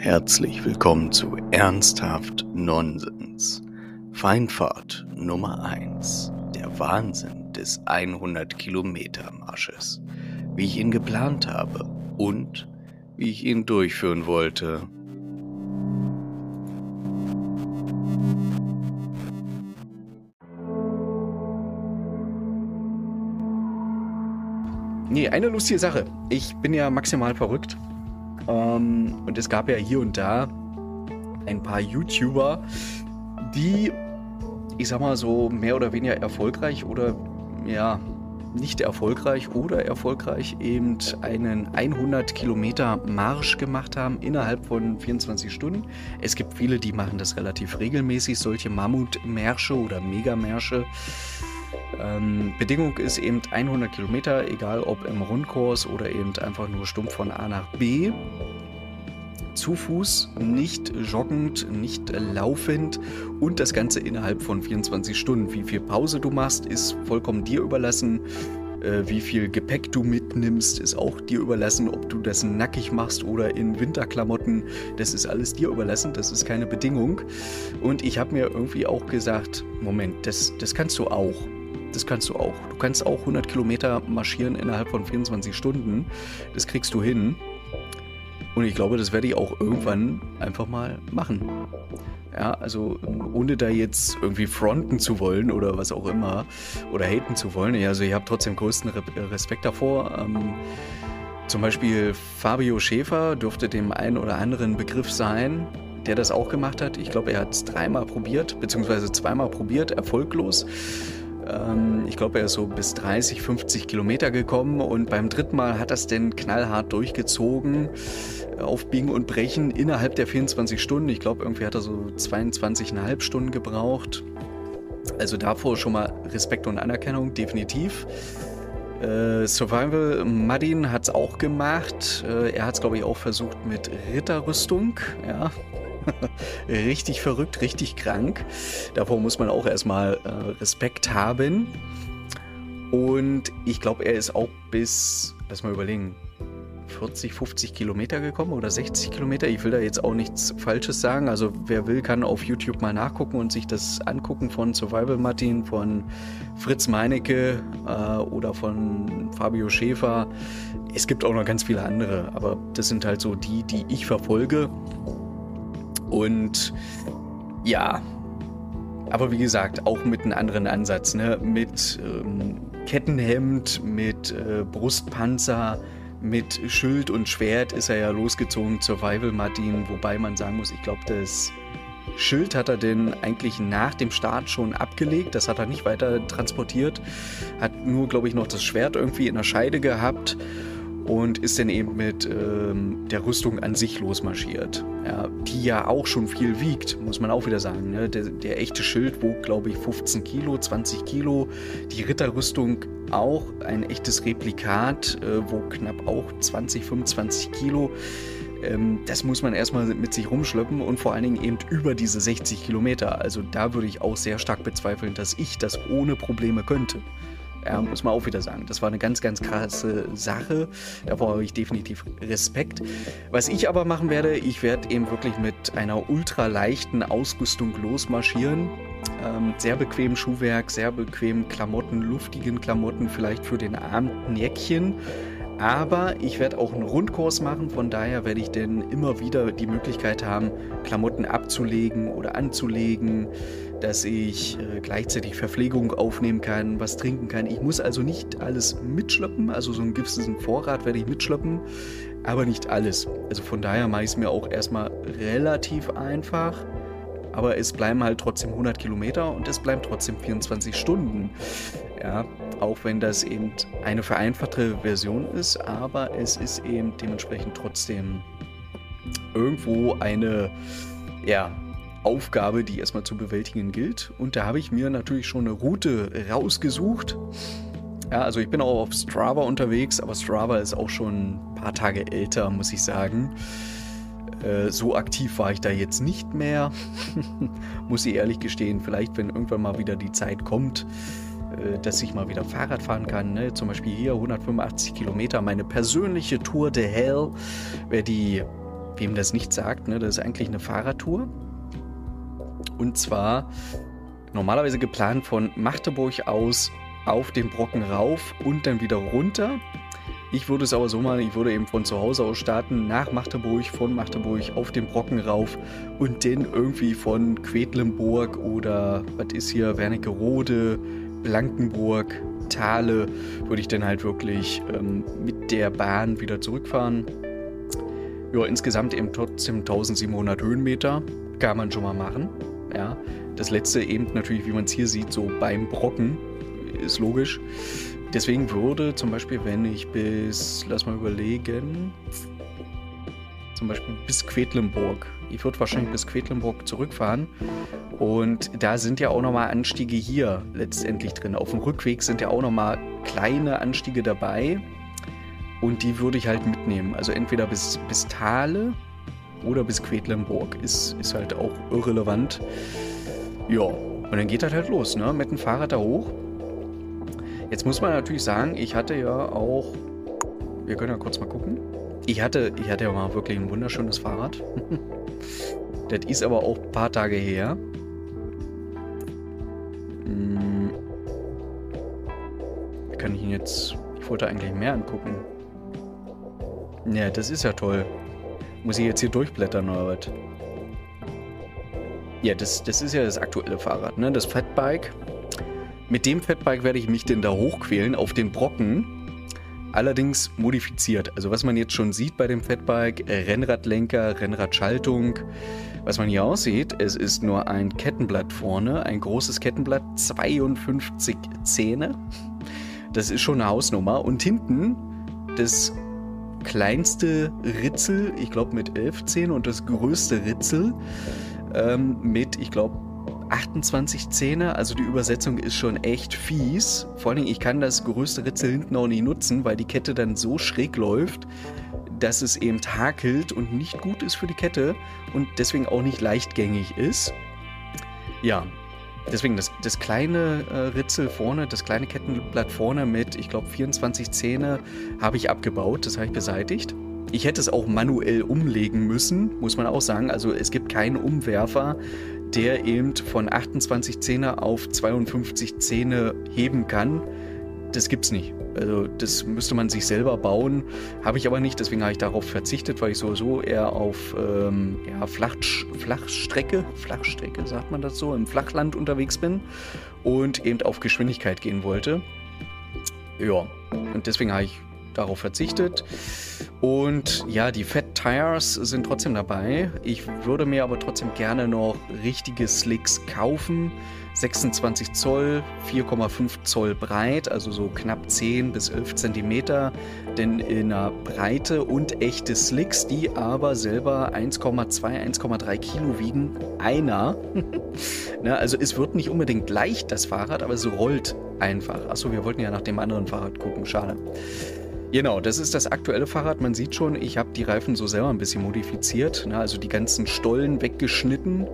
Herzlich willkommen zu Ernsthaft Nonsens. Feinfahrt Nummer 1. Der Wahnsinn des 100 Kilometer Marsches. Wie ich ihn geplant habe und wie ich ihn durchführen wollte. Nee, eine lustige Sache. Ich bin ja maximal verrückt. Ähm, und es gab ja hier und da ein paar YouTuber, die, ich sag mal so, mehr oder weniger erfolgreich oder ja, nicht erfolgreich oder erfolgreich eben einen 100 Kilometer Marsch gemacht haben innerhalb von 24 Stunden. Es gibt viele, die machen das relativ regelmäßig, solche Mammutmärsche oder Megamärsche. Ähm, Bedingung ist eben 100 Kilometer, egal ob im Rundkurs oder eben einfach nur stumpf von A nach B. Zu Fuß, nicht joggend, nicht laufend und das Ganze innerhalb von 24 Stunden. Wie viel Pause du machst, ist vollkommen dir überlassen. Äh, wie viel Gepäck du mitnimmst, ist auch dir überlassen. Ob du das nackig machst oder in Winterklamotten, das ist alles dir überlassen. Das ist keine Bedingung. Und ich habe mir irgendwie auch gesagt, Moment, das, das kannst du auch. Das kannst du auch. Du kannst auch 100 Kilometer marschieren innerhalb von 24 Stunden. Das kriegst du hin. Und ich glaube, das werde ich auch irgendwann einfach mal machen. Ja, also ohne da jetzt irgendwie fronten zu wollen oder was auch immer oder haten zu wollen. Also ich habe trotzdem größten Respekt davor. Ähm, zum Beispiel Fabio Schäfer dürfte dem einen oder anderen Begriff sein, der das auch gemacht hat. Ich glaube, er hat es dreimal probiert, beziehungsweise zweimal probiert, erfolglos. Ähm, ich glaube, er ist so bis 30, 50 Kilometer gekommen und beim dritten Mal hat es denn knallhart durchgezogen äh, auf Biegen und Brechen innerhalb der 24 Stunden. Ich glaube, irgendwie hat er so 22,5 Stunden gebraucht. Also davor schon mal Respekt und Anerkennung, definitiv. Äh, Survival Madin hat es auch gemacht. Äh, er hat es, glaube ich, auch versucht mit Ritterrüstung. Ja, richtig verrückt, richtig krank. Davor muss man auch erstmal äh, Respekt haben. Und ich glaube, er ist auch bis, lass mal überlegen, 40, 50 Kilometer gekommen oder 60 Kilometer. Ich will da jetzt auch nichts Falsches sagen. Also wer will, kann auf YouTube mal nachgucken und sich das angucken von Survival Martin, von Fritz Meinecke äh, oder von Fabio Schäfer. Es gibt auch noch ganz viele andere, aber das sind halt so die, die ich verfolge. Und ja, aber wie gesagt, auch mit einem anderen Ansatz, ne? mit ähm, Kettenhemd, mit äh, Brustpanzer, mit Schild und Schwert ist er ja losgezogen Survival Martin, wobei man sagen muss, ich glaube, das Schild hat er denn eigentlich nach dem Start schon abgelegt, das hat er nicht weiter transportiert, hat nur, glaube ich, noch das Schwert irgendwie in der Scheide gehabt und ist dann eben mit ähm, der Rüstung an sich losmarschiert. Ja, die ja auch schon viel wiegt, muss man auch wieder sagen. Ne? Der, der, echte Schild wog, glaube ich, 15 Kilo, 20 Kilo. Die Ritterrüstung auch ein echtes Replikat, äh, wog knapp auch 20, 25 Kilo. Ähm, das muss man erstmal mit sich rumschleppen und vor allen Dingen eben über diese 60 Kilometer. Also da würde ich auch sehr stark bezweifeln, dass ich das ohne Probleme könnte. Ja, muss man auch wieder sagen. Das war eine ganz, ganz krasse Sache. Davor habe ich definitiv Respekt. Was ich aber machen werde, ich werde eben wirklich mit einer ultra leichten Ausrüstung losmarschieren. Ähm, sehr bequem Schuhwerk, sehr bequem Klamotten, luftigen Klamotten, vielleicht für den Abend Jäckchen. Aber ich werde auch einen Rundkurs machen, von daher werde ich dann immer wieder die Möglichkeit haben, Klamotten abzulegen oder anzulegen dass ich äh, gleichzeitig Verpflegung aufnehmen kann, was trinken kann. Ich muss also nicht alles mitschleppen, also so einen gewissen Vorrat werde ich mitschleppen, aber nicht alles. Also von daher mache ich es mir auch erstmal relativ einfach. Aber es bleiben halt trotzdem 100 Kilometer und es bleiben trotzdem 24 Stunden. Ja, auch wenn das eben eine vereinfachte Version ist, aber es ist eben dementsprechend trotzdem irgendwo eine, ja, Aufgabe, die erstmal zu bewältigen gilt. Und da habe ich mir natürlich schon eine Route rausgesucht. Ja, also ich bin auch auf Strava unterwegs, aber Strava ist auch schon ein paar Tage älter, muss ich sagen. Äh, so aktiv war ich da jetzt nicht mehr, muss ich ehrlich gestehen. Vielleicht, wenn irgendwann mal wieder die Zeit kommt, dass ich mal wieder Fahrrad fahren kann. Ne? Zum Beispiel hier 185 Kilometer, meine persönliche Tour de Hell. Wer die, wem das nicht sagt, ne? das ist eigentlich eine Fahrradtour. Und zwar normalerweise geplant von Magdeburg aus auf den Brocken rauf und dann wieder runter. Ich würde es aber so machen, ich würde eben von zu Hause aus starten, nach Magdeburg, von Magdeburg auf den Brocken rauf und dann irgendwie von Quedlinburg oder was ist hier, Wernigerode, Blankenburg, Thale, würde ich dann halt wirklich ähm, mit der Bahn wieder zurückfahren. Ja, insgesamt eben trotzdem 1700 Höhenmeter, kann man schon mal machen. Ja, das letzte eben natürlich, wie man es hier sieht, so beim Brocken, ist logisch. Deswegen würde zum Beispiel, wenn ich bis, lass mal überlegen, zum Beispiel bis Quedlinburg. Ich würde wahrscheinlich bis Quedlinburg zurückfahren. Und da sind ja auch nochmal Anstiege hier letztendlich drin. Auf dem Rückweg sind ja auch nochmal kleine Anstiege dabei. Und die würde ich halt mitnehmen. Also entweder bis, bis Thale oder bis Quedlinburg. Ist, ist halt auch irrelevant. Ja, und dann geht das halt los, ne? Mit dem Fahrrad da hoch. Jetzt muss man natürlich sagen, ich hatte ja auch. Wir können ja kurz mal gucken. Ich hatte, ich hatte ja mal wirklich ein wunderschönes Fahrrad. das ist aber auch ein paar Tage her. Hm. Kann ich ihn jetzt. Ich wollte eigentlich mehr angucken. Ja, das ist ja toll. Muss ich jetzt hier durchblättern oder was? Ja, das, das ist ja das aktuelle Fahrrad, ne? Das Fatbike. Mit dem Fatbike werde ich mich denn da hochquälen auf den Brocken. Allerdings modifiziert. Also was man jetzt schon sieht bei dem Fatbike, Rennradlenker, Rennradschaltung. Was man hier aussieht, es ist nur ein Kettenblatt vorne, ein großes Kettenblatt, 52 Zähne. Das ist schon eine Hausnummer. Und hinten das kleinste Ritzel, ich glaube mit 11 Zähnen und das größte Ritzel ähm, mit, ich glaube, 28 Zähne, also die Übersetzung ist schon echt fies. Vor allem, ich kann das größte Ritzel hinten auch nicht nutzen, weil die Kette dann so schräg läuft, dass es eben hakelt und nicht gut ist für die Kette und deswegen auch nicht leichtgängig ist. Ja, deswegen das, das kleine äh, Ritzel vorne, das kleine Kettenblatt vorne mit, ich glaube, 24 Zähne habe ich abgebaut, das habe ich beseitigt. Ich hätte es auch manuell umlegen müssen, muss man auch sagen. Also es gibt keinen Umwerfer, der eben von 28 Zähne auf 52 Zähne heben kann. Das gibt's nicht. Also das müsste man sich selber bauen. Habe ich aber nicht, deswegen habe ich darauf verzichtet, weil ich sowieso eher auf ähm, ja, Flach, Flachstrecke, Flachstrecke sagt man das so, im Flachland unterwegs bin und eben auf Geschwindigkeit gehen wollte. Ja, und deswegen habe ich darauf verzichtet. Und ja, die Fat Tires sind trotzdem dabei. Ich würde mir aber trotzdem gerne noch richtige Slicks kaufen. 26 Zoll, 4,5 Zoll breit, also so knapp 10 bis 11 Zentimeter, denn in der Breite und echte Slicks, die aber selber 1,2, 1,3 Kilo wiegen. Einer. Na, also es wird nicht unbedingt leicht, das Fahrrad, aber es rollt einfach. Achso, wir wollten ja nach dem anderen Fahrrad gucken, schade. Genau, das ist das aktuelle Fahrrad. Man sieht schon, ich habe die Reifen so selber ein bisschen modifiziert. Ne? Also die ganzen Stollen weggeschnitten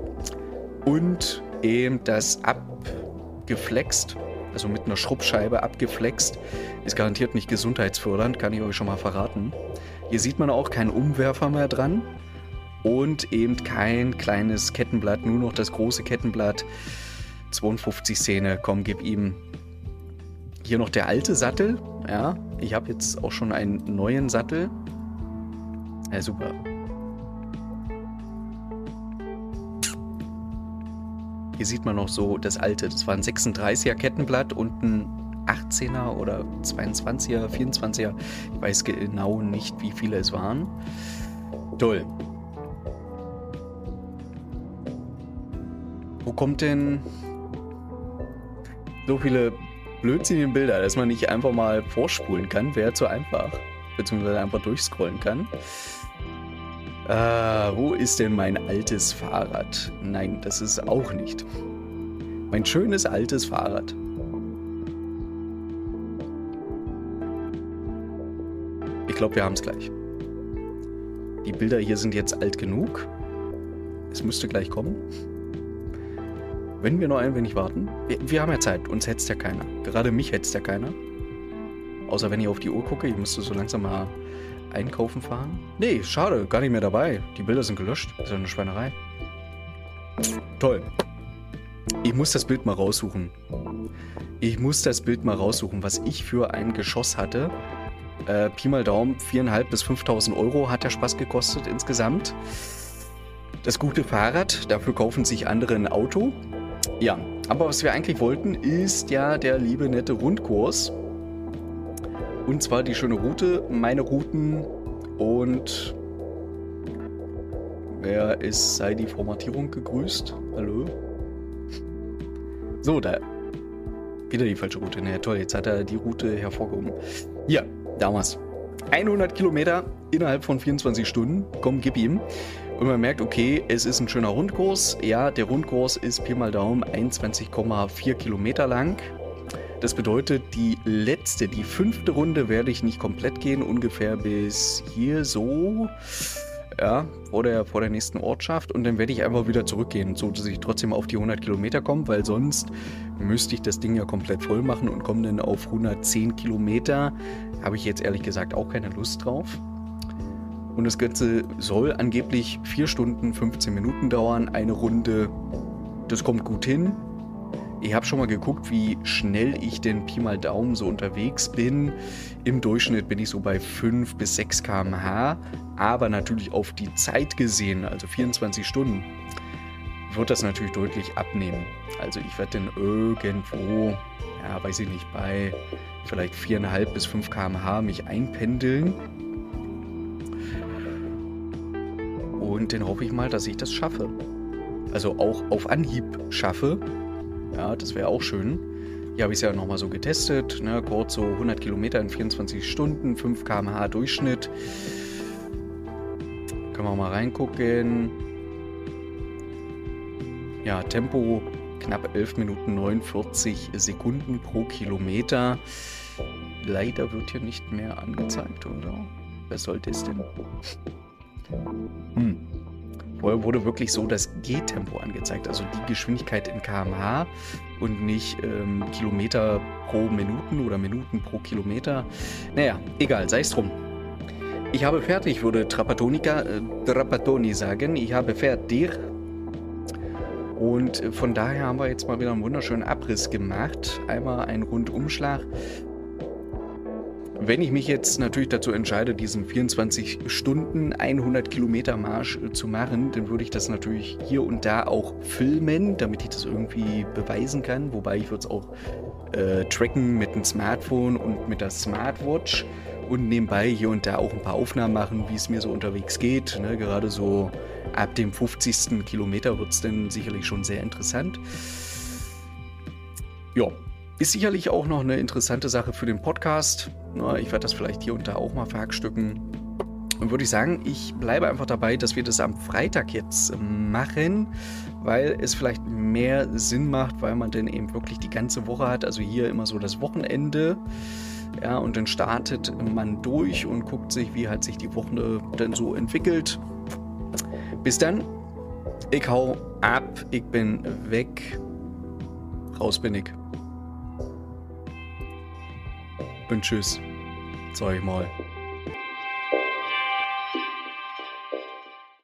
und eben das abgeflext, also mit einer Schrubbscheibe abgeflext. Ist garantiert nicht gesundheitsfördernd, kann ich euch schon mal verraten. Hier sieht man auch keinen Umwerfer mehr dran und eben kein kleines Kettenblatt, nur noch das große Kettenblatt. 52 Szene, komm, gib ihm hier noch der alte Sattel. Ja, ich habe jetzt auch schon einen neuen Sattel. Ja, super. Hier sieht man noch so das alte. Das war ein 36er Kettenblatt und ein 18er oder 22er, 24er. Ich weiß genau nicht, wie viele es waren. Toll. Wo kommt denn so viele blödsinnigen Bilder, dass man nicht einfach mal vorspulen kann, wäre zu einfach. Beziehungsweise einfach durchscrollen kann. Äh, wo ist denn mein altes Fahrrad? Nein, das ist auch nicht. Mein schönes altes Fahrrad. Ich glaube, wir haben es gleich. Die Bilder hier sind jetzt alt genug. Es müsste gleich kommen. Wenn wir noch ein wenig warten. Wir, wir haben ja Zeit, uns hetzt ja keiner. Gerade mich hetzt ja keiner. Außer wenn ich auf die Uhr gucke, ich müsste so langsam mal einkaufen fahren. Nee, schade, gar nicht mehr dabei. Die Bilder sind gelöscht. Das ist ja eine Schweinerei. Toll. Ich muss das Bild mal raussuchen. Ich muss das Bild mal raussuchen, was ich für ein Geschoss hatte. Äh, Pi mal Daumen, 4.500 bis 5.000 Euro hat der Spaß gekostet insgesamt. Das gute Fahrrad, dafür kaufen sich andere ein Auto. Ja, aber was wir eigentlich wollten, ist ja der liebe nette Rundkurs. Und zwar die schöne Route, meine Routen und wer ist, sei die Formatierung gegrüßt? Hallo? So, da. Wieder die falsche Route. Na ja, toll, jetzt hat er die Route hervorgehoben. Ja, damals. 100 Kilometer innerhalb von 24 Stunden. Komm, gib ihm. Und man merkt, okay, es ist ein schöner Rundkurs. Ja, der Rundkurs ist Pi mal Daumen 21,4 Kilometer lang. Das bedeutet, die letzte, die fünfte Runde werde ich nicht komplett gehen, ungefähr bis hier so, ja, vor der, vor der nächsten Ortschaft und dann werde ich einfach wieder zurückgehen, so dass ich trotzdem auf die 100 Kilometer komme, weil sonst müsste ich das Ding ja komplett voll machen und komme dann auf 110 Kilometer. Habe ich jetzt ehrlich gesagt auch keine Lust drauf. Und das Ganze soll angeblich 4 Stunden 15 Minuten dauern, eine Runde. Das kommt gut hin. Ich habe schon mal geguckt, wie schnell ich denn Pi mal Daumen so unterwegs bin. Im Durchschnitt bin ich so bei 5 bis 6 km/h, aber natürlich auf die Zeit gesehen, also 24 Stunden, wird das natürlich deutlich abnehmen. Also ich werde dann irgendwo, ja, weiß ich nicht, bei vielleicht 4,5 bis 5 km/h mich einpendeln. Und dann hoffe ich mal, dass ich das schaffe. Also auch auf Anhieb schaffe. Ja, das wäre auch schön. Hier habe ich es ja nochmal so getestet. Ne? Kurz so 100 Kilometer in 24 Stunden, 5 km/h Durchschnitt. Können wir mal reingucken. Ja, Tempo knapp 11 Minuten 49 Sekunden pro Kilometer. Leider wird hier nicht mehr angezeigt, oder? Wer sollte es denn? Hm. Vorher wurde wirklich so das Gehtempo angezeigt, also die Geschwindigkeit in kmh und nicht ähm, Kilometer pro Minuten oder Minuten pro Kilometer. Naja, egal, sei es drum. Ich habe fertig, würde Trapatonica, äh, Trapatoni sagen. Ich habe fertig. Und von daher haben wir jetzt mal wieder einen wunderschönen Abriss gemacht. Einmal einen Rundumschlag wenn ich mich jetzt natürlich dazu entscheide, diesen 24 Stunden 100 Kilometer Marsch äh, zu machen, dann würde ich das natürlich hier und da auch filmen, damit ich das irgendwie beweisen kann. Wobei ich würde es auch äh, tracken mit dem Smartphone und mit der Smartwatch und nebenbei hier und da auch ein paar Aufnahmen machen, wie es mir so unterwegs geht. Ne? Gerade so ab dem 50. Kilometer wird es dann sicherlich schon sehr interessant. Ja, ist sicherlich auch noch eine interessante Sache für den Podcast. Ich werde das vielleicht hier und da auch mal verhackstücken. Und würde ich sagen, ich bleibe einfach dabei, dass wir das am Freitag jetzt machen, weil es vielleicht mehr Sinn macht, weil man dann eben wirklich die ganze Woche hat. Also hier immer so das Wochenende. Ja, und dann startet man durch und guckt sich, wie halt sich die Woche dann so entwickelt. Bis dann. Ich hau ab. Ich bin weg. Raus bin ich und tschüss. Sag ich mal.